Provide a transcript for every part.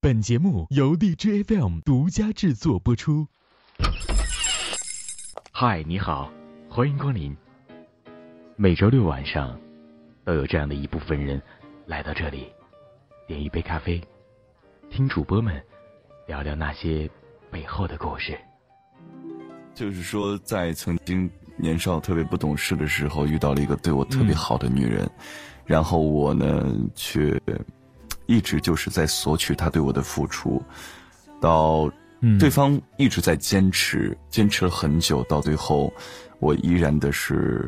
本节目由荔枝 FM 独家制作播出。嗨，你好，欢迎光临。每周六晚上，都有这样的一部分人来到这里，点一杯咖啡，听主播们聊聊那些背后的故事。就是说，在曾经年少特别不懂事的时候，遇到了一个对我特别好的女人，然后我呢，却。一直就是在索取他对我的付出，到对方一直在坚持，坚持了很久，到最后，我依然的是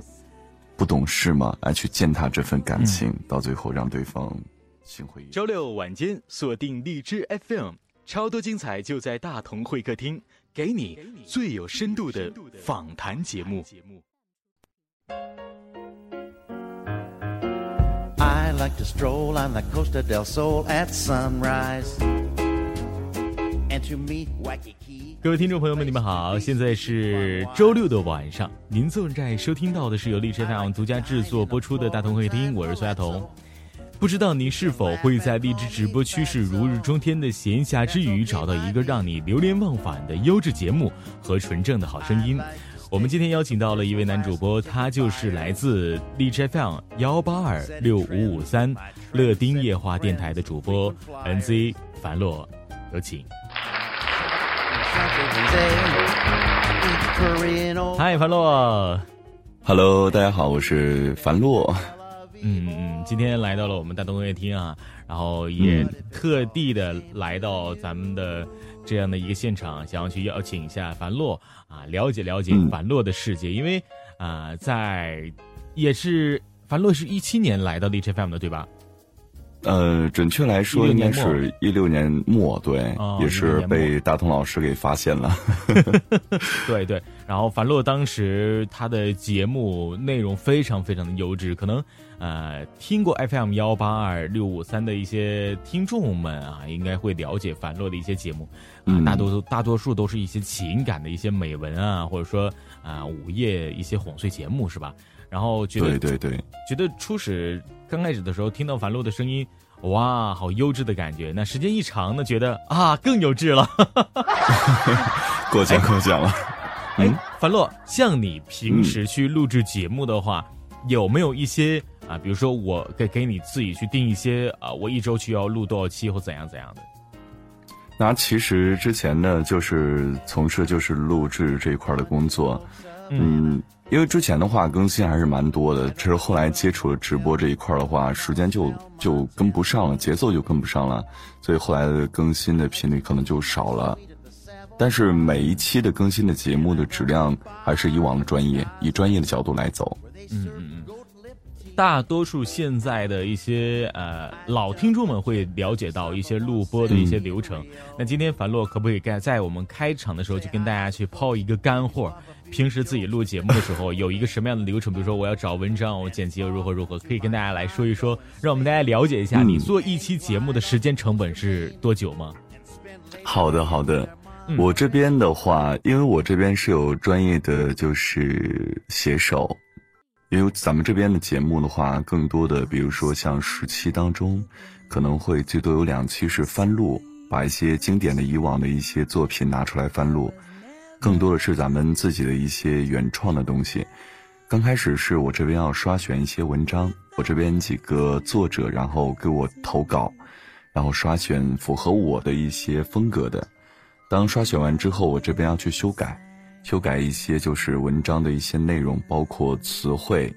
不懂事嘛，来去践踏这份感情，到最后让对方心灰意冷。周六晚间锁定荔枝 FM，超多精彩就在大同会客厅，给你最有深度的访谈节目。Like to stroll on the Costa del Sol at sunrise. And to meet Waikiki. 各位听众朋友们，你们好！现在是周六的晚上，您正在收听到的是由荔枝 FM 独家制作播出的大同会厅，我是苏亚彤。不知道你是否会在荔枝直播趋势如日中天的闲暇之余，找到一个让你流连忘返的优质节目和纯正的好声音？我们今天邀请到了一位男主播，他就是来自荔枝 FM 幺八二六五五三乐丁夜话电台的主播 NZ 樊洛，有请。嗨，樊洛。Hello，大家好，我是樊洛。嗯嗯，今天来到了我们大东音乐厅啊，然后也特地的来到咱们的。这样的一个现场，想要去邀请一下樊洛啊，了解了解樊洛的世界，因为啊，在也是樊洛是一七年来到 DJ FM 的，对吧？呃，准确来说应该是一六年末，对，也是被大同老师给发现了。对对，然后樊洛当时他的节目内容非常非常的优质，可能呃听过 FM 幺八二六五三的一些听众们啊，应该会了解樊洛的一些节目，啊，大多数大多数都是一些情感的一些美文啊，或者说啊午夜一些哄睡节目，是吧？然后觉得对对对，觉得初始刚开始的时候听到樊洛的声音，哇，好优质的感觉。那时间一长呢，觉得啊更优质了。过奖过奖了。哎，樊洛，像你平时去录制节目的话，有没有一些啊，比如说我给给你自己去定一些啊，我一周去要录多少期或怎样怎样的？那其实之前呢，就是从事就是录制这一块的工作，嗯。因为之前的话更新还是蛮多的，只是后来接触了直播这一块的话，时间就就跟不上了，节奏就跟不上了，所以后来的更新的频率可能就少了。但是每一期的更新的节目的质量还是以往的专业，以专业的角度来走。嗯嗯嗯。大多数现在的一些呃老听众们会了解到一些录播的一些流程。那今天樊洛可不可以在在我们开场的时候就跟大家去抛一个干货？平时自己录节目的时候有一个什么样的流程？比如说我要找文章，我剪辑又如何如何，可以跟大家来说一说，让我们大家了解一下你做一期节目的时间成本是多久吗？好的，好的。我这边的话，因为我这边是有专业的就是写手，因为咱们这边的节目的话，更多的比如说像十期当中，可能会最多有两期是翻录，把一些经典的以往的一些作品拿出来翻录。更多的是咱们自己的一些原创的东西。刚开始是我这边要刷选一些文章，我这边几个作者然后给我投稿，然后刷选符合我的一些风格的。当刷选完之后，我这边要去修改，修改一些就是文章的一些内容，包括词汇，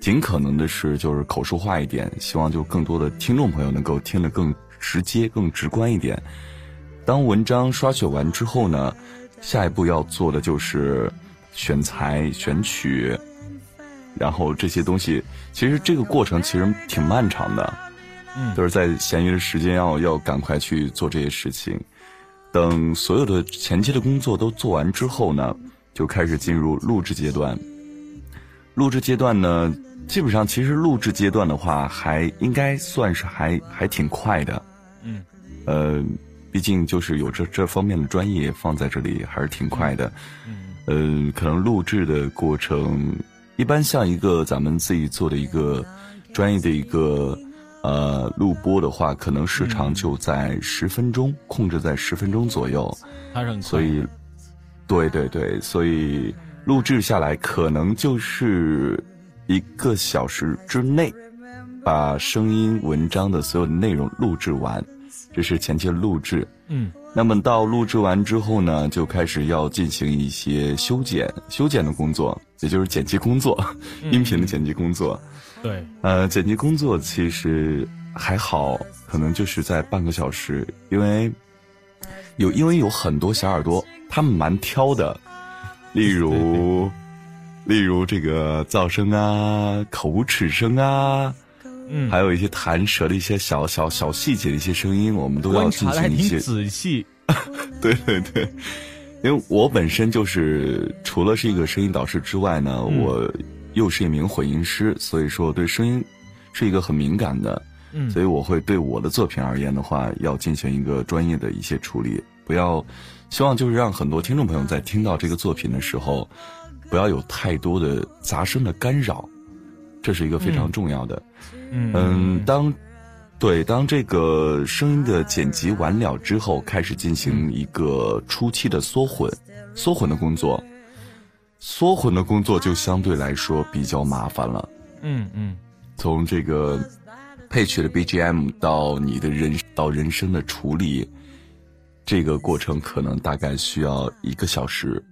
尽可能的是就是口述化一点，希望就更多的听众朋友能够听得更直接、更直观一点。当文章刷选完之后呢？下一步要做的就是选材、选曲，然后这些东西，其实这个过程其实挺漫长的，嗯，都是在闲余的时间要要赶快去做这些事情。等所有的前期的工作都做完之后呢，就开始进入录制阶段。录制阶段呢，基本上其实录制阶段的话，还应该算是还还挺快的，嗯，呃。毕竟就是有这这方面的专业放在这里还是挺快的，嗯，可能录制的过程一般像一个咱们自己做的一个专业的一个呃，录播的话，可能时长就在十分钟，控制在十分钟左右。所以，对对对，所以录制下来可能就是一个小时之内，把声音、文章的所有的内容录制完，这是前期的录制。嗯。那么到录制完之后呢，就开始要进行一些修剪、修剪的工作，也就是剪辑工作，音频的剪辑工作。对，呃，剪辑工作其实还好，可能就是在半个小时，因为有因为有很多小耳朵，他们蛮挑的，例如，例如这个噪声啊、口齿声啊。嗯，还有一些弹舌的一些小小小细节的一些声音，我们都要进行一些仔细。对对对，因为我本身就是除了是一个声音导师之外呢，我又是一名混音师，所以说对声音是一个很敏感的。嗯，所以我会对我的作品而言的话，要进行一个专业的一些处理，不要希望就是让很多听众朋友在听到这个作品的时候，不要有太多的杂声的干扰，这是一个非常重要的。嗯，当，对，当这个声音的剪辑完了之后，开始进行一个初期的缩混，缩混的工作，缩混的工作就相对来说比较麻烦了。嗯嗯，从这个配曲的 BGM 到你的人到人声的处理，这个过程可能大概需要一个小时。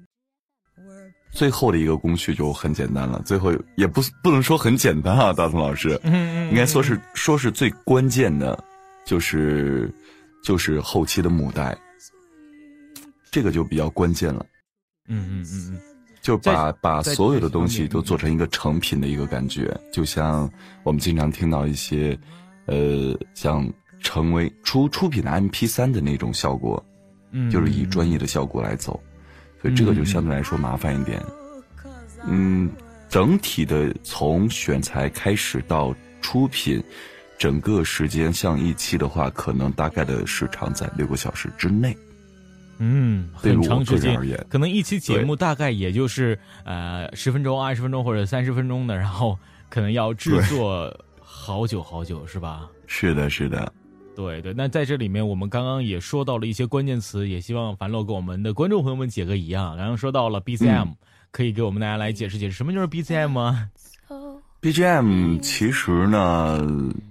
最后的一个工序就很简单了，最后也不不能说很简单啊，大同老师，嗯应该说是说是最关键的，就是就是后期的母带，这个就比较关键了。嗯嗯嗯嗯，就把把所有的东西都做成一个成品的一个感觉，就像我们经常听到一些，呃，像成为出出品的 M P 三的那种效果，嗯，就是以专业的效果来走。所以这个就相对来说麻烦一点，嗯，整体的从选材开始到出品，整个时间像一期的话，可能大概的时长在六个小时之内。嗯，很长时间而言，可能一期节目大概也就是呃十分钟、二十分钟或者三十分钟的，然后可能要制作好久好久，是吧？是的，是的。对对，那在这里面，我们刚刚也说到了一些关键词，也希望樊洛跟我们的观众朋友们解个疑啊。刚刚说到了 BGM，可以给我们大家来解释解释，什么就是 BGM 啊？BGM 其实呢，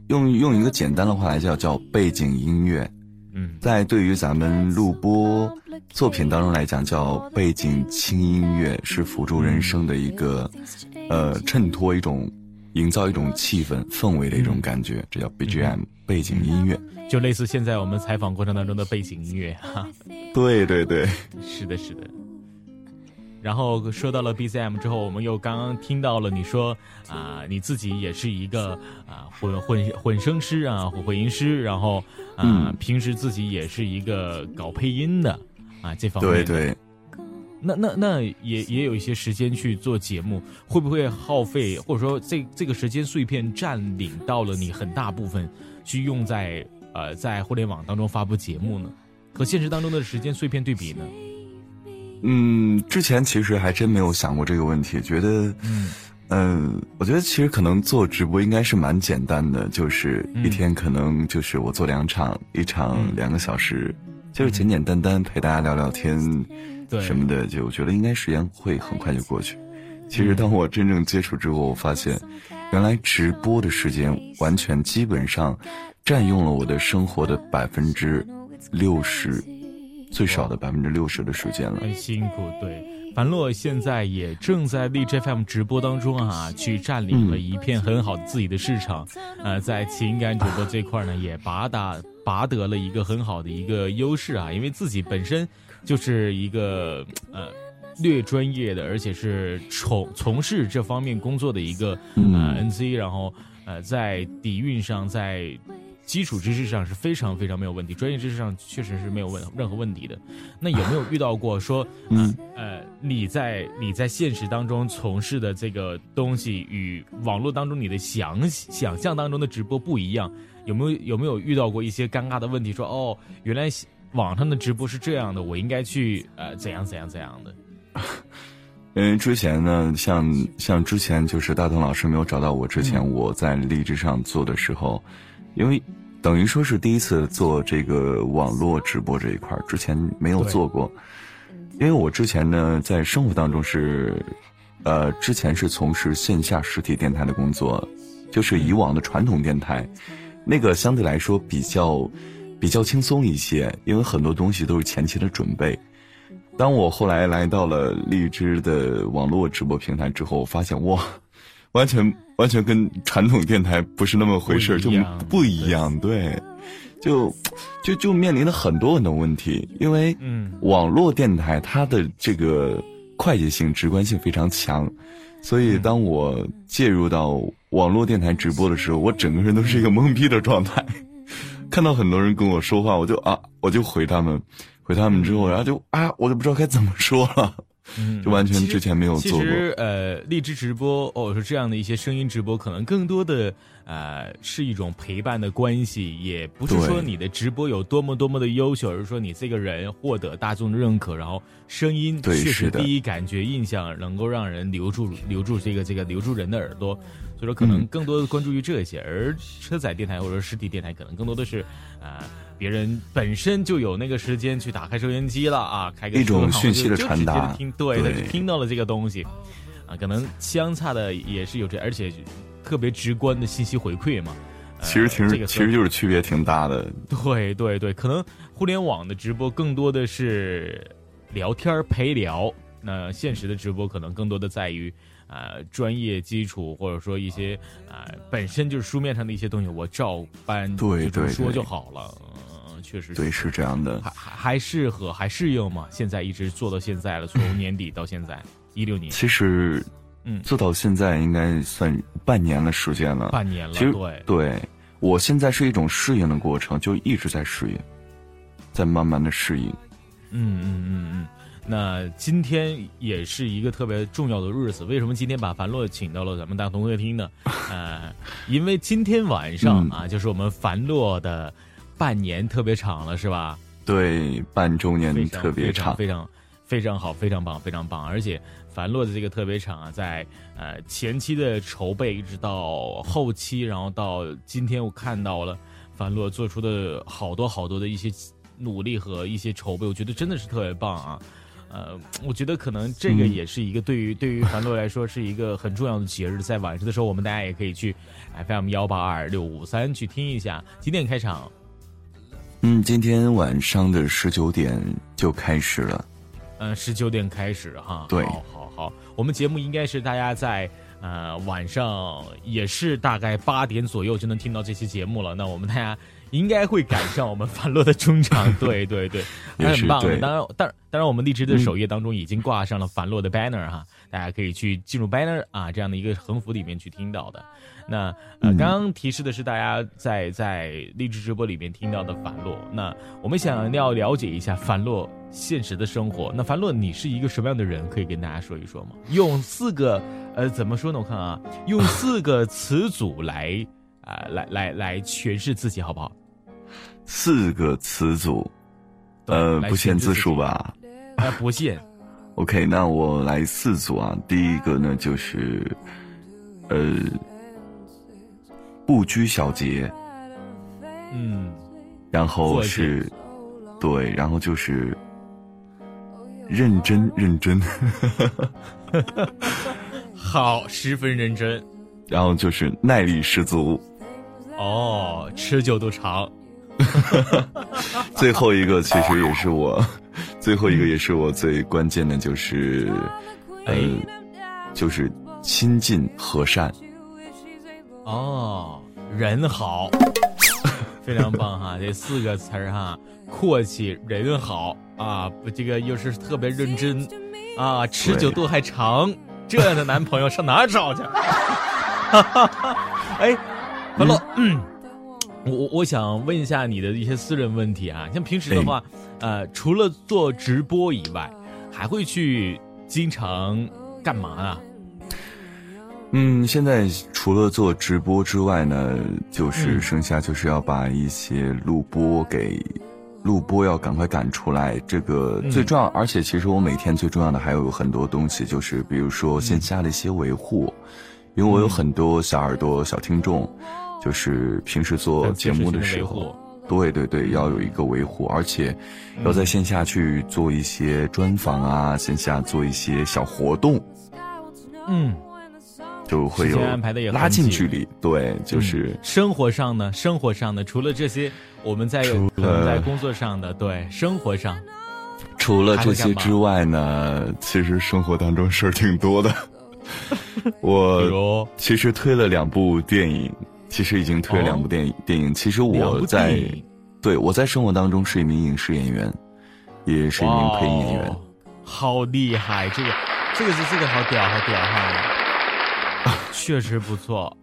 用用一个简单的话来叫叫背景音乐。嗯，在对于咱们录播作品当中来讲，叫背景轻音乐，是辅助人声的一个，呃，衬托一种。营造一种气氛氛围的一种感觉，这叫 BGM 背景音乐，就类似现在我们采访过程当中的背景音乐哈。对对对，是的，是的。然后说到了 BCM 之后，我们又刚刚听到了你说啊，你自己也是一个啊混混混声师啊，混混音师，然后啊平时自己也是一个搞配音的啊这方面。对对。那那那也也有一些时间去做节目，会不会耗费，或者说这这个时间碎片占领到了你很大部分，去用在呃在互联网当中发布节目呢？和现实当中的时间碎片对比呢？嗯，之前其实还真没有想过这个问题，觉得嗯嗯，我觉得其实可能做直播应该是蛮简单的，就是一天可能就是我做两场，一场两个小时，就是简简单单陪大家聊聊天。什么的，就我觉得应该时间会很快就过去。其实当我真正接触之后，我发现，原来直播的时间完全基本上占用了我的生活的百分之六十，最少的百分之六十的时间了。很辛苦，对。樊洛现在也正在荔枝 FM 直播当中啊，去占领了一片很好的自己的市场。呃，在情感主播这块呢，也拔打拔得了一个很好的一个优势啊，因为自己本身。就是一个呃略专业的，而且是从从事这方面工作的一个呃 NC，然后呃在底蕴上，在基础知识上是非常非常没有问题，专业知识上确实是没有问任何问题的。那有没有遇到过说，嗯呃你在你在现实当中从事的这个东西与网络当中你的想想象当中的直播不一样？有没有有没有遇到过一些尴尬的问题？说哦原来。网上的直播是这样的，我应该去呃怎样怎样怎样的？因为之前呢，像像之前就是大东老师没有找到我之前，我在荔枝上做的时候，因为等于说是第一次做这个网络直播这一块之前没有做过。因为我之前呢，在生活当中是，呃，之前是从事线下实体电台的工作，就是以往的传统电台，那个相对来说比较比较轻松一些，因为很多东西都是前期的准备。当我后来来到了荔枝的网络直播平台之后，我发现哇，完全完全跟传统电台不是那么回事，就不一样，对。就，就就面临了很多很多问题，因为网络电台它的这个快捷性、直观性非常强，所以当我介入到网络电台直播的时候，我整个人都是一个懵逼的状态。看到很多人跟我说话，我就啊，我就回他们，回他们之后，然后就啊，我就不知道该怎么说了。嗯，就完全之前没有做过。其实，呃，荔枝直播，哦，说这样的一些声音直播，可能更多的，呃，是一种陪伴的关系，也不是说你的直播有多么多么的优秀，而是说你这个人获得大众的认可，然后声音确实第一感觉印象能够让人留住留住这个这个留住人的耳朵，所以说可能更多的关注于这些，而车载电台或者实体电台可能更多的是，啊。别人本身就有那个时间去打开收音机了啊，开个一种讯息的传达，听对的，听到了这个东西，啊，可能相差的也是有这，而且特别直观的信息回馈嘛。其实其实其实就是区别挺大的。对对对，可能互联网的直播更多的是聊天陪聊，那现实的直播可能更多的在于呃专业基础或者说一些啊本身就是书面上的一些东西，我照搬对对说就好了。嗯确实对，是这样的，还还还适合，还适应吗？现在一直做到现在了，从 年底到现在，一六年。其实，嗯，做到现在应该算半年的时间了。半年了，其实对对，我现在是一种适应的过程，就一直在适应，在慢慢的适应。嗯嗯嗯嗯，那今天也是一个特别重要的日子，为什么今天把樊洛请到了咱们大同客厅呢？呃，因为今天晚上啊，就是我们樊洛的。半年特别长了，是吧？对，半周年特别长，非常非常非常好，非常棒，非常棒。而且樊洛的这个特别场啊，在呃前期的筹备，一直到后期，然后到今天，我看到了樊洛做出的好多好多的一些努力和一些筹备，我觉得真的是特别棒啊。呃，我觉得可能这个也是一个对于对于樊洛来说是一个很重要的节日，在晚上的时候，我们大家也可以去 FM 幺八二六五三去听一下。几点开场？嗯，今天晚上的十九点就开始了。嗯，十九点开始哈。对，好，好，好。我们节目应该是大家在呃晚上也是大概八点左右就能听到这期节目了。那我们大家应该会赶上我们凡洛的中场。对，对，对，很棒。当然，当然，当然，我们荔枝的首页当中已经挂上了凡洛的 banner 哈，大家可以去进入 banner 啊这样的一个横幅里面去听到的。那呃，刚刚提示的是大家在在励志直播里面听到的樊洛。那我们想要了解一下樊洛现实的生活。那樊洛，你是一个什么样的人？可以跟大家说一说吗？用四个呃，怎么说呢？我看啊，用四个词组来啊，来来来诠释自己，好不好？四个词组，呃，不限字数吧？呃，不限。OK，那我来四组啊。第一个呢，就是呃。不拘小节，嗯，然后是，对，然后就是认真认真，好，十分认真，然后就是耐力十足，哦，持久度长，最后一个其实也是我，最后一个也是我最关键的就是，呃，就是亲近和善。哦，人好，非常棒哈！这四个词儿哈，阔气，人好啊，不，这个又是特别认真啊，持久度还长，这样的男朋友上哪找去？哎，完了，嗯，我我想问一下你的一些私人问题啊，像平时的话，呃，除了做直播以外，还会去经常干嘛啊？嗯，现在除了做直播之外呢，就是剩下就是要把一些录播给录播要赶快赶出来。这个最重要，而且其实我每天最重要的还有很多东西，就是比如说线下的一些维护，因为我有很多小耳朵、小听众，就是平时做节目的时候，对对对，要有一个维护，而且要在线下去做一些专访啊，线下做一些小活动，嗯，就会有拉近距离。对，就是生活上呢，生活上呢，除了这些，我们在我们在工作上的，对，生活上。除了这些之外呢，其实生活当中事儿挺多的。我其实推了两部电影，其实已经推了两部电影。电影其实我在，对我在生活当中是一名影视演员，也是一名配音演员。好厉害！这个，这个是这个好屌，好屌哈！确实不错。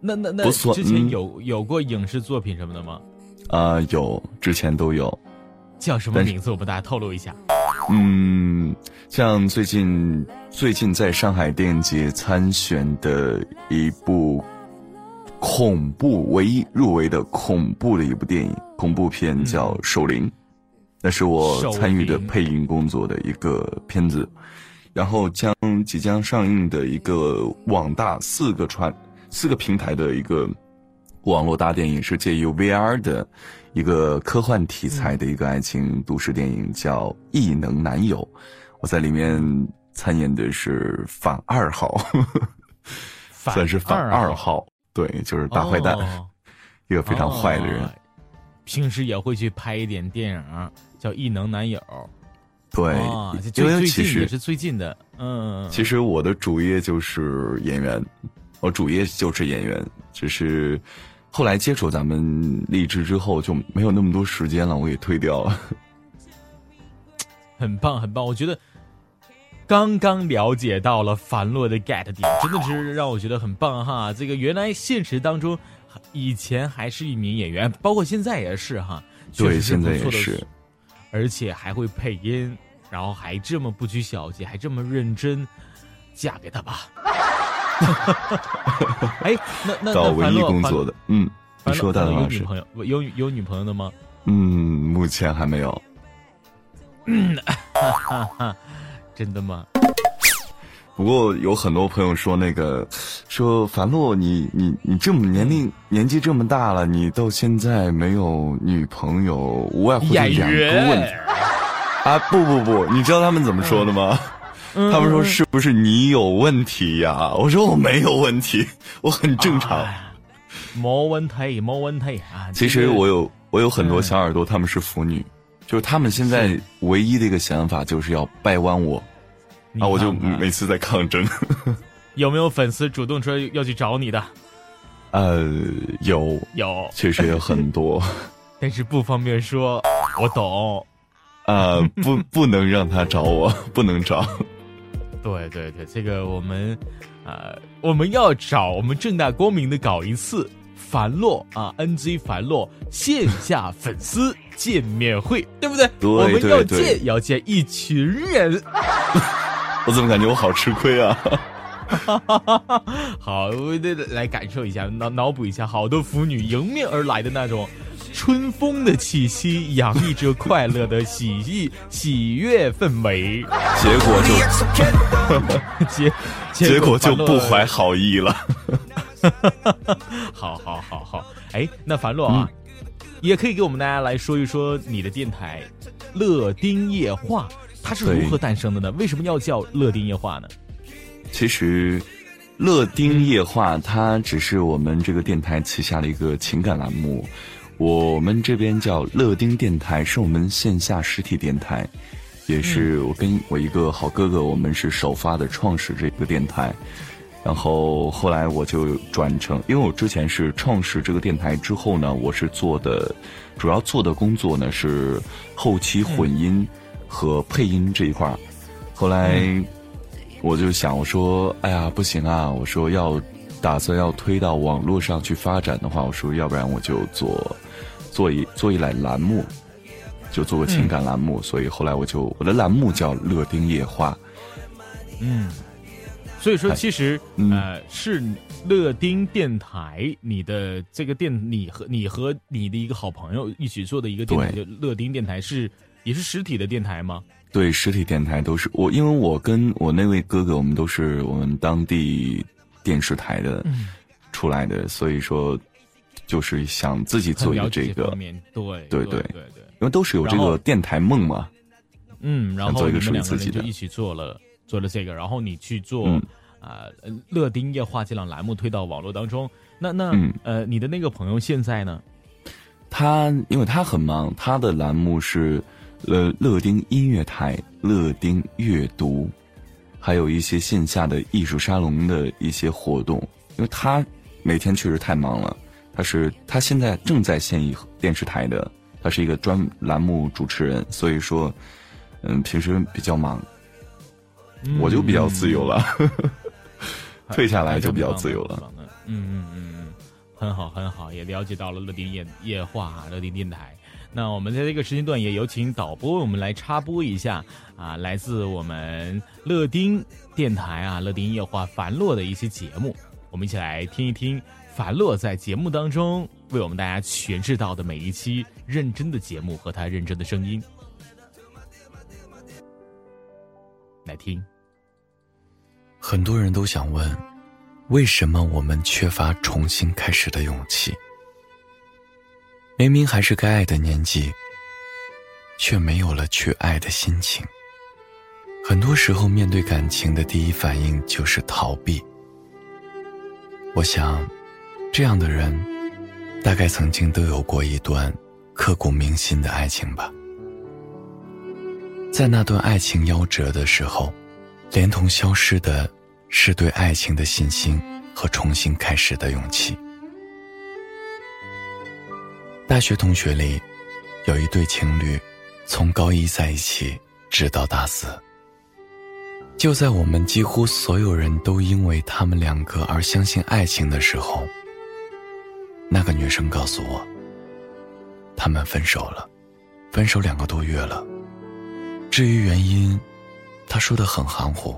那那那之前有有过影视作品什么的吗？啊，有，之前都有。叫什么名字？我们大家透露一下。嗯，像最近最近在上海电影节参选的一部恐怖唯一入围的恐怖的一部电影恐怖片叫《守灵》，那是我参与的配音工作的一个片子。然后将即将上映的一个网大四个传四个平台的一个网络大电影是借由 VR 的。一个科幻题材的一个爱情都市电影叫《异能男友》，我在里面参演的是反二号，算是反二号，对，就是大坏蛋，一个非常坏的人。平时也会去拍一点电影，叫《异能男友》。对，因为其实也是最近的，嗯。其实我的主业就是演员，我主业就是演员，只是。后来接触咱们励志之后，就没有那么多时间了，我给退掉了。很棒，很棒！我觉得刚刚了解到了樊洛的 get 点，真的是让我觉得很棒哈。这个原来现实当中以前还是一名演员，包括现在也是哈，对，现在也是，而且还会配音，然后还这么不拘小节，还这么认真，嫁给他吧。哎，那那找文艺工作的，嗯，你说的有女朋友有有女朋友的吗？嗯，目前还没有。嗯，真的吗？不过有很多朋友说那个，说樊洛，你你你这么年龄年纪这么大了，你到现在没有女朋友，无外乎两个问题。啊，不不不，你知道他们怎么说的吗？他们说是不是你有问题呀？我说我没有问题，我很正常。没问题，没问题啊！其实我有我有很多小耳朵，他们是腐女，就是他们现在唯一的一个想法就是要掰弯我，啊，我就每次在抗争。有没有粉丝主动说要去找你的？呃，有有，确实有很多，但是不方便说。我懂，啊，不 不能让他找我，不能找。对对对，这个我们，呃，我们要找我们正大光明的搞一次樊洛啊，NG 樊洛线下粉丝见面会，对不对？对我们要见要见一群人，我怎么感觉我好吃亏啊？好，我得来感受一下，脑脑补一下，好多腐女迎面而来的那种。春风的气息洋溢着快乐的喜意喜悦氛围，结果就 结结果就不怀好意了。好好好好，哎，那樊洛啊，也可以给我们大家来说一说你的电台“乐丁夜话”，它是如何诞生的呢？为什么要叫“乐丁夜话”呢？其实，“乐丁夜话”它只是我们这个电台旗下的一个情感栏目。我们这边叫乐丁电台，是我们线下实体电台，也是我跟我一个好哥哥，我们是首发的创始这个电台。然后后来我就转成，因为我之前是创始这个电台之后呢，我是做的，主要做的工作呢是后期混音和配音这一块儿。后来我就想，我说，哎呀，不行啊，我说要打算要推到网络上去发展的话，我说要不然我就做。做一做一栏栏目，就做个情感栏目，所以后来我就我的栏目叫《乐丁夜话》。嗯，所以说其实呃是乐丁电台，你的这个电，你和你和你的一个好朋友一起做的一个电台，就乐丁电台是也是实体的电台吗？对，实体电台都是我，因为我跟我那位哥哥，我们都是我们当地电视台的出来的，所以说。就是想自己做一个这个，对对对对对，因为都是有这个电台梦嘛。嗯，然后你们两个人就一起做了做了这个，然后你去做啊乐丁夜话这档栏目推到网络当中。那那呃，你的那个朋友现在呢？他因为他很忙，他的栏目是呃乐丁音乐台、乐丁阅读，还有一些线下的艺术沙龙的一些活动。因为他每天确实太忙了，他是他现在正在线艺电视台的，他是一个专栏目主持人，所以说。嗯，平时比较忙，我就比较自由了，退下来就比较自由了。嗯嗯嗯嗯，很好很好，也了解到了乐丁夜夜话、乐丁电台。那我们在这个时间段也有请导播，我们来插播一下啊，来自我们乐丁电台啊，乐丁夜话樊洛的一些节目，我们一起来听一听樊洛在节目当中为我们大家诠释到的每一期认真的节目和他认真的声音。来听。很多人都想问，为什么我们缺乏重新开始的勇气？明明还是该爱的年纪，却没有了去爱的心情。很多时候，面对感情的第一反应就是逃避。我想，这样的人，大概曾经都有过一段刻骨铭心的爱情吧。在那段爱情夭折的时候，连同消失的，是对爱情的信心和重新开始的勇气。大学同学里，有一对情侣，从高一在一起，直到大四。就在我们几乎所有人都因为他们两个而相信爱情的时候，那个女生告诉我，他们分手了，分手两个多月了。至于原因，他说的很含糊。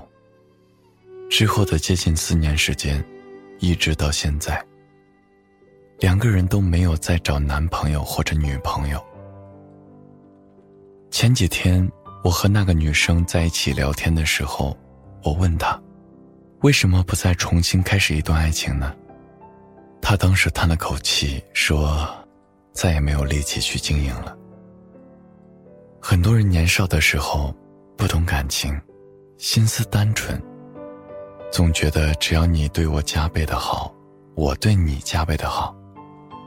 之后的接近四年时间，一直到现在，两个人都没有再找男朋友或者女朋友。前几天我和那个女生在一起聊天的时候，我问她，为什么不再重新开始一段爱情呢？她当时叹了口气说，再也没有力气去经营了。很多人年少的时候不懂感情，心思单纯，总觉得只要你对我加倍的好，我对你加倍的好，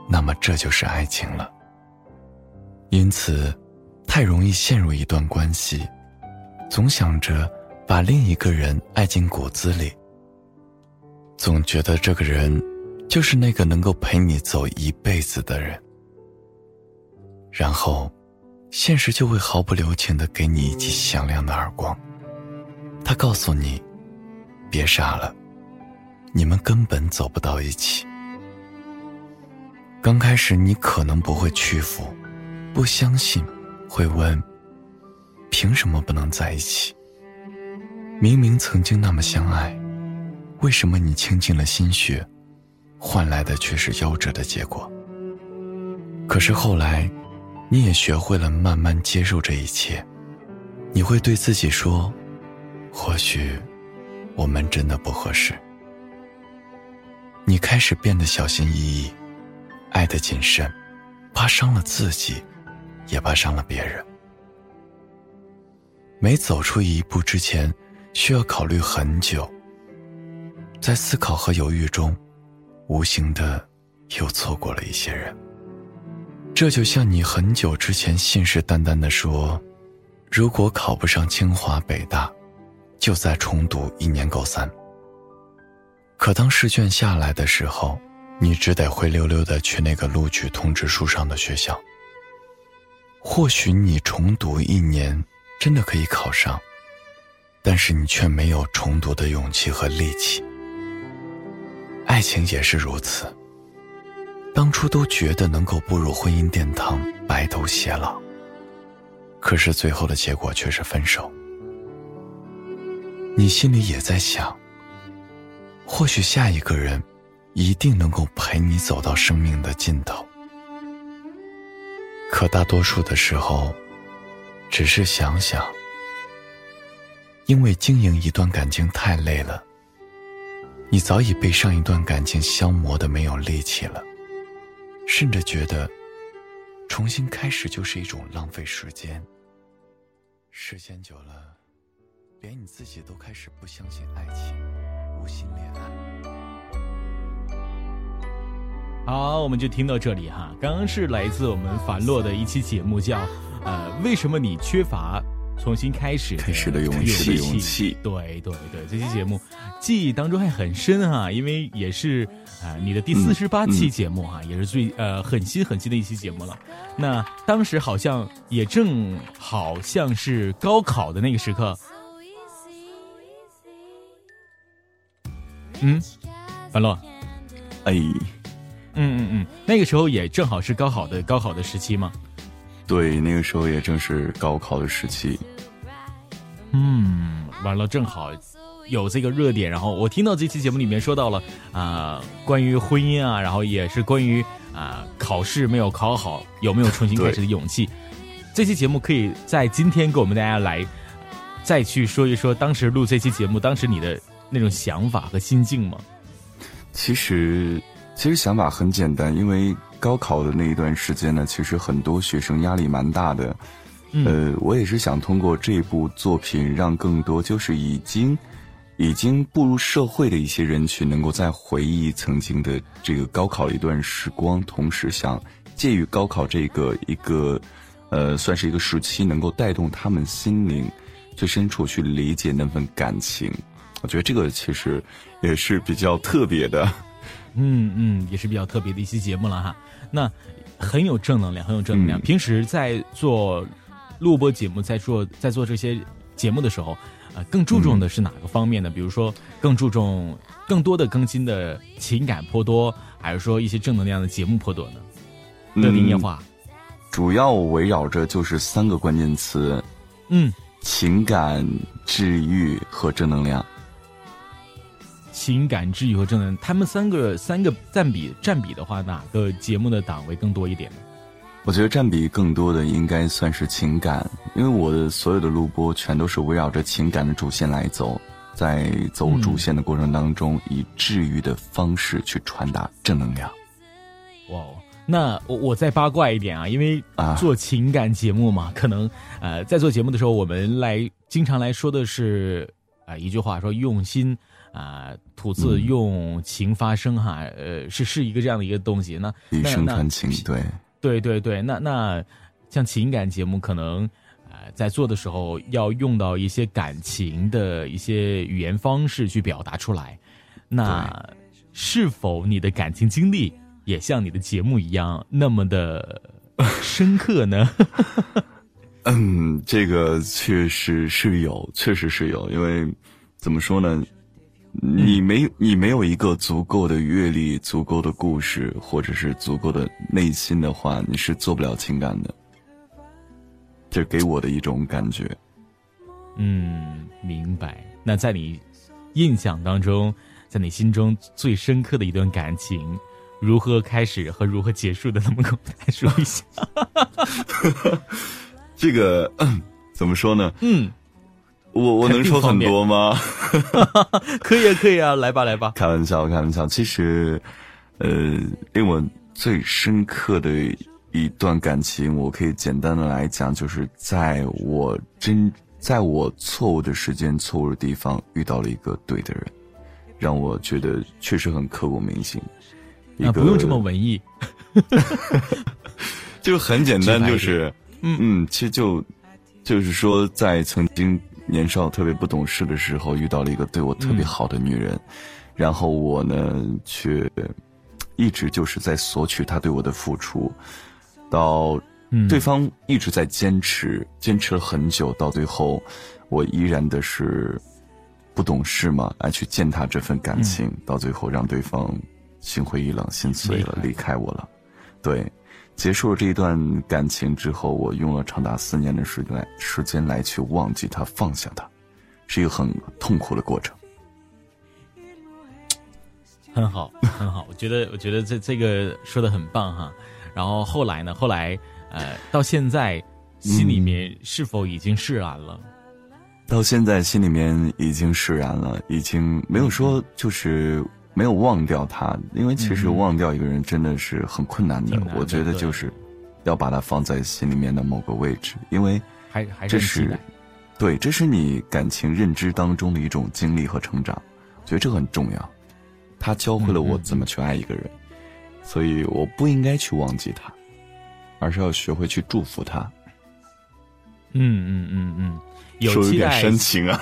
那么这就是爱情了。因此，太容易陷入一段关系，总想着把另一个人爱进骨子里，总觉得这个人就是那个能够陪你走一辈子的人，然后。现实就会毫不留情的给你一记响亮的耳光。他告诉你：“别傻了，你们根本走不到一起。”刚开始你可能不会屈服，不相信，会问：“凭什么不能在一起？明明曾经那么相爱，为什么你倾尽了心血，换来的却是夭折的结果？”可是后来。你也学会了慢慢接受这一切，你会对自己说：“或许，我们真的不合适。”你开始变得小心翼翼，爱的谨慎，怕伤了自己，也怕伤了别人。每走出一步之前，需要考虑很久。在思考和犹豫中，无形的又错过了一些人。这就像你很久之前信誓旦旦地说：“如果考不上清华北大，就再重读一年高三。”可当试卷下来的时候，你只得灰溜溜的去那个录取通知书上的学校。或许你重读一年真的可以考上，但是你却没有重读的勇气和力气。爱情也是如此。当初都觉得能够步入婚姻殿堂，白头偕老。可是最后的结果却是分手。你心里也在想，或许下一个人，一定能够陪你走到生命的尽头。可大多数的时候，只是想想，因为经营一段感情太累了，你早已被上一段感情消磨的没有力气了。甚至觉得重新开始就是一种浪费时间。时间久了，连你自己都开始不相信爱情，无心恋爱。好，我们就听到这里哈。刚刚是来自我们樊洛的一期节目，叫呃，为什么你缺乏重新开始开始的勇气？勇气对对对，这期节目记忆当中还很深哈，因为也是啊你的第四十八期节目哈，也是最呃很新很新的一期节目了。那当时好像也正好像是高考的那个时刻。嗯，樊洛，哎。嗯嗯嗯，那个时候也正好是高考的高考的时期吗？对，那个时候也正是高考的时期。嗯，完了，正好有这个热点，然后我听到这期节目里面说到了啊，关于婚姻啊，然后也是关于啊考试没有考好，有没有重新开始的勇气。这期节目可以在今天给我们大家来再去说一说当时录这期节目当时你的那种想法和心境吗？其实。其实想法很简单，因为高考的那一段时间呢，其实很多学生压力蛮大的。呃，我也是想通过这部作品，让更多就是已经已经步入社会的一些人群，能够再回忆曾经的这个高考一段时光，同时想借于高考这个一个呃，算是一个时期，能够带动他们心灵最深处去理解那份感情。我觉得这个其实也是比较特别的。嗯嗯，也是比较特别的一期节目了哈。那很有正能量，很有正能量。平时在做录播节目，在做在做这些节目的时候，呃，更注重的是哪个方面呢？比如说，更注重更多的更新的情感颇多，还是说一些正能量的节目颇多呢？乐林夜话，主要围绕着就是三个关键词，嗯，情感、治愈和正能量。情感治愈和正能量，他们三个三个占比占比的话，哪个节目的档位更多一点呢？我觉得占比更多的应该算是情感，因为我的所有的录播全都是围绕着情感的主线来走，在走主线的过程当中，以治愈的方式去传达正能量。哇，那我我再八卦一点啊，因为做情感节目嘛，可能呃在做节目的时候，我们来经常来说的是啊一句话说用心。啊，吐字用情发声哈，呃，是是一个这样的一个东西。那以声传情，对，对对对。那那像情感节目，可能呃在做的时候要用到一些感情的一些语言方式去表达出来。那是否你的感情经历也像你的节目一样那么的 深刻呢？嗯，这个确实是有，确实是有，因为怎么说呢？你没你没有一个足够的阅历、足够的故事，或者是足够的内心的话，你是做不了情感的。这给我的一种感觉。嗯，明白。那在你印象当中，在你心中最深刻的一段感情，如何开始和如何结束的？能不能再说一下？这个 怎么说呢？嗯。我我能说很多吗？可以啊，可以啊，来吧，来吧。开玩笑，开玩笑。其实，呃，令我最深刻的一段感情，我可以简单的来讲，就是在我真在我错误的时间、错误的地方遇到了一个对的人，让我觉得确实很刻骨铭心。啊不用这么文艺，就很简单，就是嗯嗯，其实就就是说，在曾经。年少特别不懂事的时候，遇到了一个对我特别好的女人，然后我呢，却一直就是在索取她对我的付出，到对方一直在坚持，坚持了很久，到最后，我依然的是不懂事嘛，来去践踏这份感情，到最后让对方心灰意冷、心碎了，离开我了，对。结束了这一段感情之后，我用了长达四年的时间时间来去忘记他、放下他，是一个很痛苦的过程。很好，很好，我觉得，我觉得这这个说的很棒哈。然后后来呢？后来呃，到现在心里面是否已经释然了？到现在心里面已经释然了，已经没有说就是。没有忘掉他，因为其实忘掉一个人真的是很困难的。我觉得就是，要把它放在心里面的某个位置，因为还还这是，对，这是你感情认知当中的一种经历和成长，觉得这很重要。他教会了我怎么去爱一个人，所以我不应该去忘记他，而是要学会去祝福他。嗯嗯嗯嗯，有期待深情啊。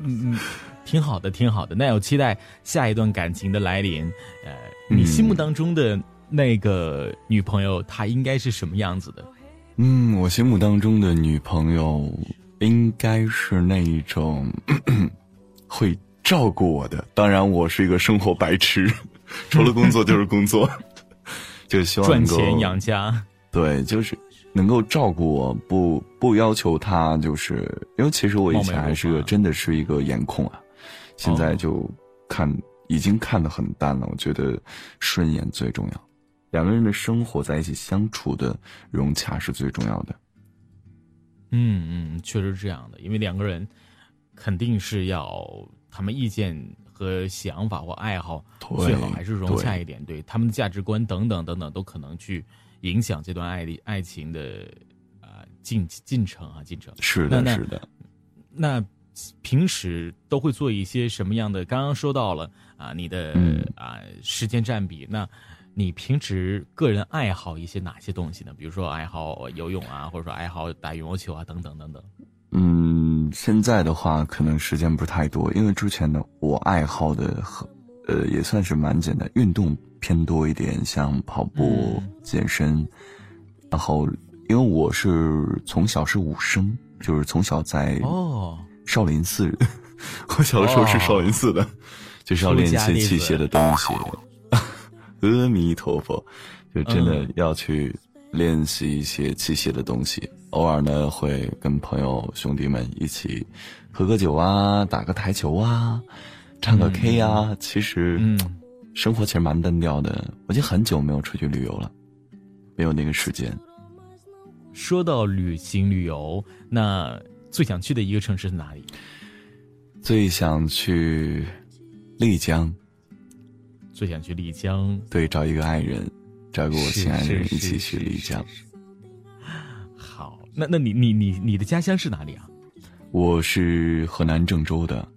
嗯 嗯。挺好的，挺好的。那有期待下一段感情的来临。呃，你心目当中的那个女朋友，她应该是什么样子的？嗯，我心目当中的女朋友应该是那一种 会照顾我的。当然，我是一个生活白痴，除了工作就是工作，就希望赚钱养家。对，就是能够照顾我，不不要求他，就是因为其实我以前还是个真的是一个颜控啊。现在就看已经看得很淡了，我觉得顺眼最重要，两个人的生活在一起相处的融洽是最重要的。嗯嗯，确实是这样的，因为两个人肯定是要他们意见和想法或爱好最好还是融洽一点，对他们的价值观等等等等都可能去影响这段爱的爱情的啊进进程啊进程。是的，是的，那。平时都会做一些什么样的？刚刚说到了啊，你的啊时间占比。那你平时个人爱好一些哪些东西呢？比如说爱好游泳啊，或者说爱好打羽毛球啊，等等等等。嗯，现在的话可能时间不是太多，因为之前呢，我爱好的和呃也算是蛮简单，运动偏多一点，像跑步、健身。然后，因为我是从小是武生，就是从小在哦。少林寺，我小的时候是少林寺的，就是要练一些器械的东西。阿弥陀佛，就真的要去练习一些器械的东西。偶尔呢，会跟朋友兄弟们一起喝个酒啊，打个台球啊，唱个 K 啊。其实，嗯，生活其实蛮单调的。我已经很久没有出去旅游了，没有那个时间。说到旅行旅游，那。最想去的一个城市是哪里？最想去丽江。最想去丽江，对，找一个爱人，找个我心爱的人一起去丽江。好，那那你你你你的家乡是哪里啊？我是河南郑州的。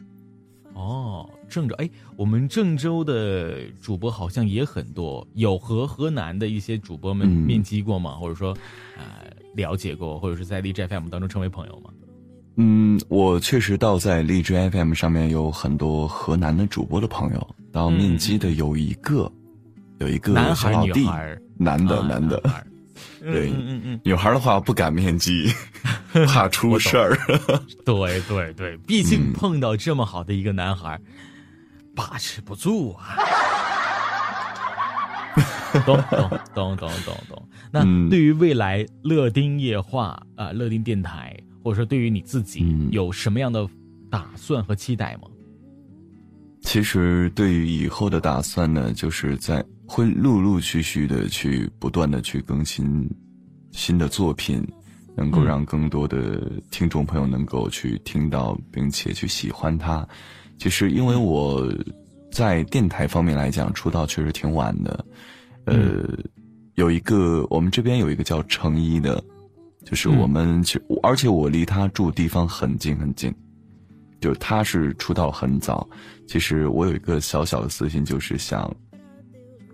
哦，郑州，哎，我们郑州的主播好像也很多，有和河南的一些主播们面基过吗？或者说，呃，了解过，或者是在荔枝 FM 当中成为朋友吗？嗯，我确实到在荔枝 FM 上面有很多河南的主播的朋友，到面基的有一个，有一个小老弟，男的男的，对嗯嗯，女孩的话不敢面基，怕出事儿。对对对，毕竟碰到这么好的一个男孩，把持不住啊。懂懂懂懂懂懂。那对于未来乐丁夜话啊，乐丁电台。或者说，对于你自己有什么样的打算和期待吗？其实，对于以后的打算呢，就是在会陆陆续续的去不断的去更新新的作品，能够让更多的听众朋友能够去听到，并且去喜欢它。其实，因为我在电台方面来讲出道确实挺晚的，呃，有一个我们这边有一个叫成一的。就是我们，其实而且我离他住地方很近很近，就他是出道很早。其实我有一个小小的私心，就是想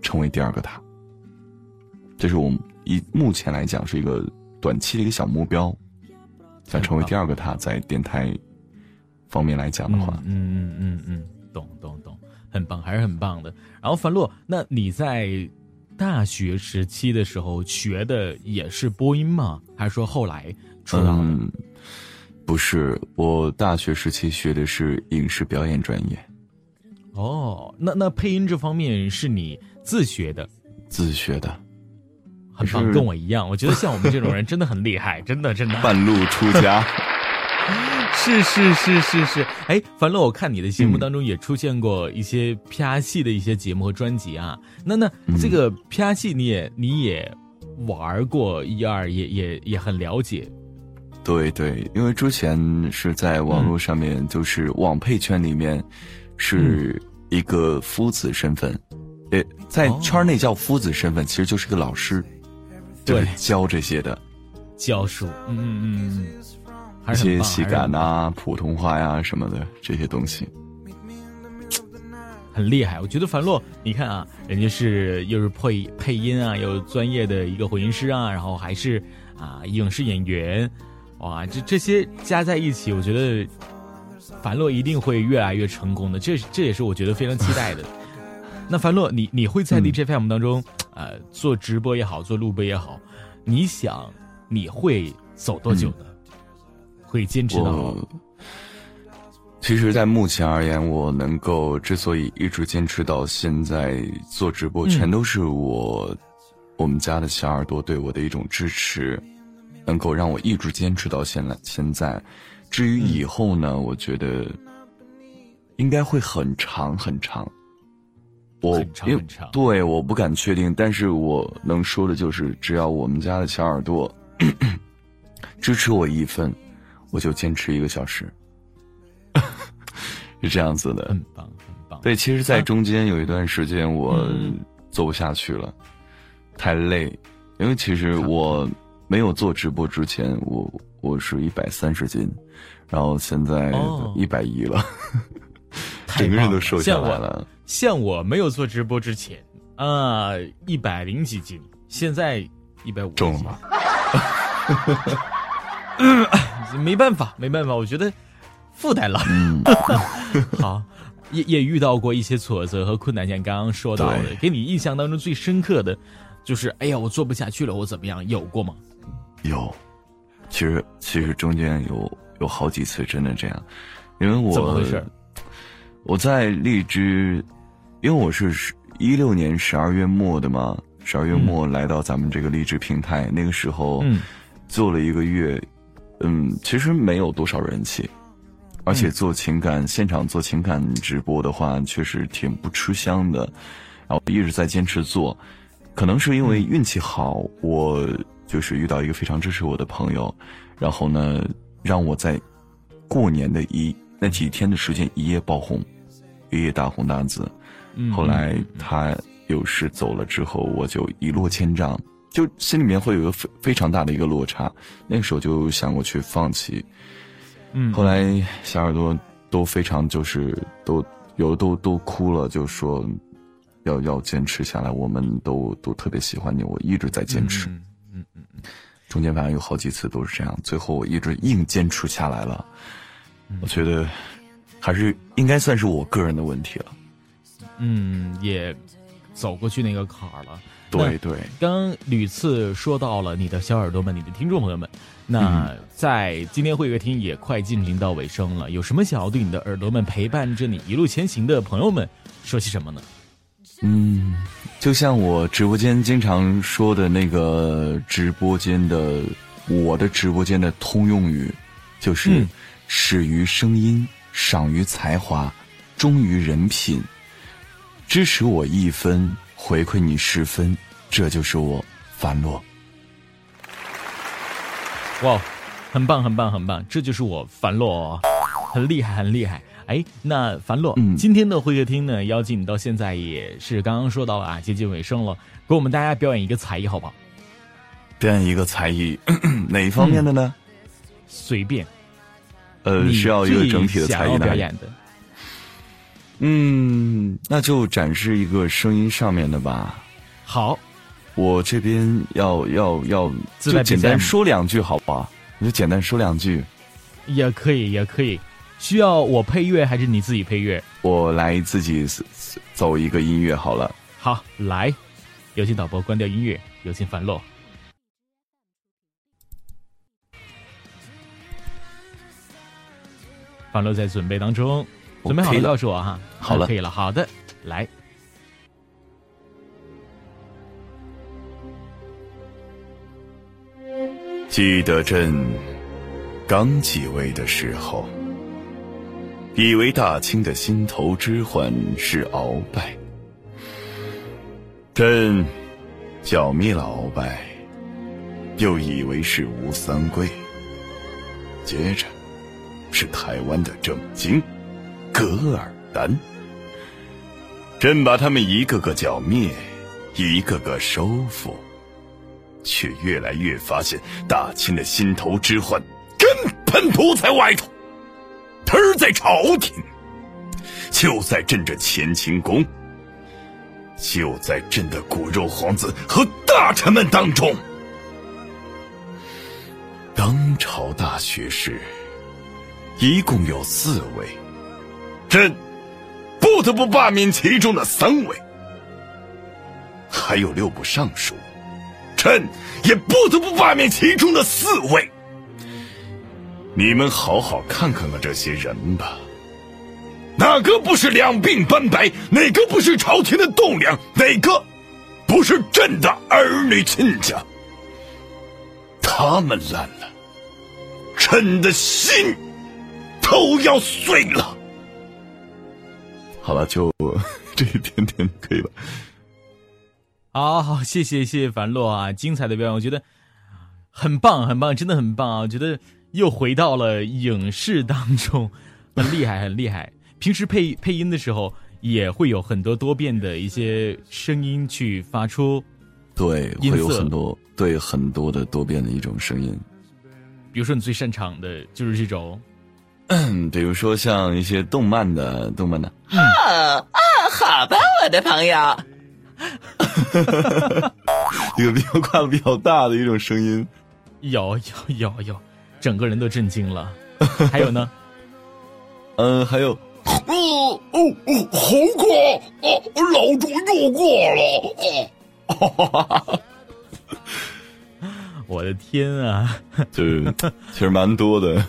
成为第二个他。这是我以目前来讲是一个短期的一个小目标，想成为第二个他在电台方面来讲的话，嗯嗯嗯嗯，懂懂懂，很棒，还是很棒的。然后樊洛，那你在？大学时期的时候学的也是播音吗？还是说后来出道的？不是，我大学时期学的是影视表演专业。哦，那那配音这方面是你自学的？自学的，很棒，跟我一样。我觉得像我们这种人真的很厉害，真的真的。半路出家。是是是是是，哎，樊乐，我看你的节目当中也出现过一些 PR 戏的一些节目和专辑啊。那那这个 PR 戏你也你也玩过一二，也也也很了解。对对，因为之前是在网络上面，就是网配圈里面，是一个夫子身份，呃，在圈内叫夫子身份，其实就是个老师，对，教这些的，教书，嗯嗯嗯，一些喜感啊、普通话呀什么的这些东西，很厉害。我觉得樊洛，你看啊，人家是又是配配音啊，又专业的一个混音师啊，然后还是啊影视演员，哇，这这些加在一起，我觉得。樊洛一定会越来越成功的，这这也是我觉得非常期待的。那樊洛，你你会在 DJFM 当中，呃，做直播也好，做录播也好，你想你会走多久呢？会坚持到？其实，在目前而言，我能够之所以一直坚持到现在做直播，全都是我我们家的小耳朵对我的一种支持，能够让我一直坚持到现在现在。至于以后呢，我觉得应该会很长很长。我因对我不敢确定，但是我能说的就是，只要我们家的小耳朵 支持我一份，我就坚持一个小时，是这样子的。很棒，很棒。对，其实，在中间有一段时间我做不下去了，太累，因为其实我没有做直播之前，我我是一百三十斤。然后现在一百一了，整个人都瘦下来了。像我没有做直播之前啊，一百零几斤，现在一百五重了吗？没办法，没办法，我觉得负担了。好，也也遇到过一些挫折和困难，像刚刚说到的，给你印象当中最深刻的，就是哎呀，我做不下去了，我怎么样？有过吗？有，其实其实中间有。有好几次真的这样，因为我怎么回事？我在荔枝，因为我是一六年十二月末的嘛，十二月末来到咱们这个荔枝平台，那个时候做了一个月，嗯，其实没有多少人气，而且做情感现场做情感直播的话，确实挺不吃香的，然后一直在坚持做，可能是因为运气好，我就是遇到一个非常支持我的朋友，然后呢。让我在过年的一那几天的时间一夜爆红，一夜大红大紫。后来他有事走了之后，我就一落千丈，就心里面会有一个非非常大的一个落差。那个时候就想过去放弃。嗯，后来小耳朵都非常就是都有都都哭了，就说要要坚持下来。我们都都特别喜欢你，我一直在坚持。嗯嗯嗯。中间反正有好几次都是这样，最后我一直硬坚持下来了。我觉得还是应该算是我个人的问题了。嗯，也走过去那个坎儿了。对对。刚屡次说到了你的小耳朵们，你的听众朋友们。那在今天会客厅也快进行到尾声了，有什么想要对你的耳朵们陪伴着你一路前行的朋友们说些什么呢？嗯，就像我直播间经常说的那个直播间的，我的直播间的通用语，就是始于声音，赏于才华，忠于人品，支持我一分，回馈你十分，这就是我樊洛。哇，很棒，很棒，很棒，这就是我樊洛，很厉害，很厉害。哎，那樊洛，今天的会客厅呢，邀请你到现在也是刚刚说到了啊，接近尾声了，给我们大家表演一个才艺，好不好？表演一个才艺，哪一方面的呢？随便。呃，需要一个整体的才艺表演的。嗯，那就展示一个声音上面的吧。好，我这边要要要，就简单说两句，好不好？你就简单说两句。也可以，也可以。需要我配乐还是你自己配乐？我来自己走一个音乐好了。好，来，有请导播关掉音乐，有请樊洛。樊洛在准备当中，准备好了告诉我哈。好了，可以了。好的，来。记得朕刚继位的时候。以为大清的心头之患是鳌拜，朕剿灭了鳌拜，又以为是吴三桂，接着是台湾的郑经、噶尔丹，朕把他们一个个剿灭，一个个收复，却越来越发现大清的心头之患根本不在外头，而在朝廷，就在朕这乾清宫，就在朕的骨肉皇子和大臣们当中。当朝大学士一共有四位，朕。不得不罢免其中的三位，还有六部尚书，朕也不得不罢免其中的四位。你们好好看看看这些人吧，哪个不是两鬓斑白？哪个不是朝廷的栋梁？哪个不是朕的儿女亲家？他们烂了，朕的心都要碎了。好了，就 这一点点可以了。好好，谢谢谢谢樊洛啊，精彩的表演，我觉得很棒很棒，真的很棒啊！我觉得又回到了影视当中，很厉害很厉害。平时配配音的时候，也会有很多多变的一些声音去发出，对，会有很多对很多的多变的一种声音。比如说，你最擅长的就是这种。嗯，比如说像一些动漫的动漫的，啊啊，好吧，我的朋友，一个比较跨度比较大的一种声音，有有有有，整个人都震惊了。还有呢，嗯，还有，哦哦哦，好过，哦，老主又过了，哦，我的天啊，就是其实蛮多的。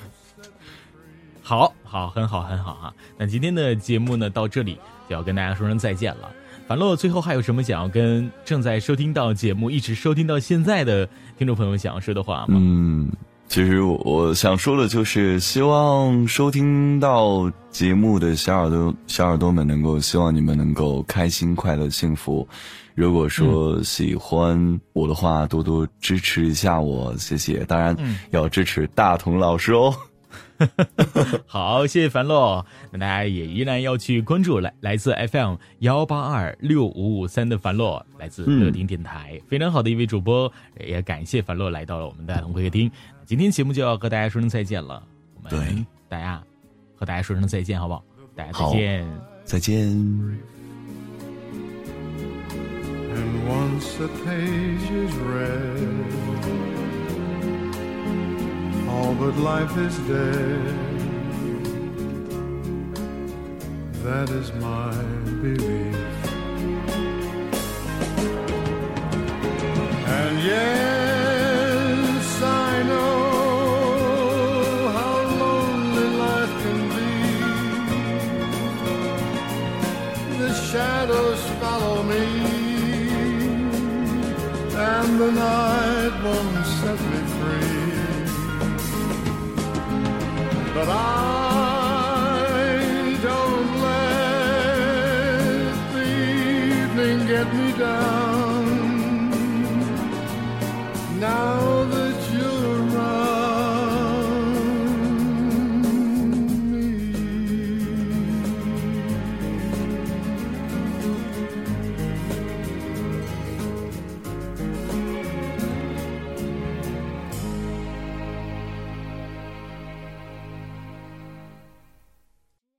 好好，很好，很好啊。那今天的节目呢，到这里就要跟大家说声再见了。樊洛最后还有什么想要跟正在收听到节目、一直收听到现在的听众朋友想要说的话吗？嗯，其实我我想说的就是，希望收听到节目的小耳朵、小耳朵们能够，希望你们能够开心、快乐、幸福。如果说喜欢我的话，多多支持一下我，谢谢。当然要支持大同老师哦。好，谢谢樊洛。那大家也依然要去关注来来自 FM 幺八二六五五三的樊洛，来自乐听电台，非常好的一位主播。也感谢樊洛来到了我们的大同会客厅。今天节目就要和大家说声再见了。我们大家和大家说声再见，好不好？大家再见，再见。All but life is dead. That is my belief. And yes, I know how lonely life can be. The shadows follow me, and the night won't but I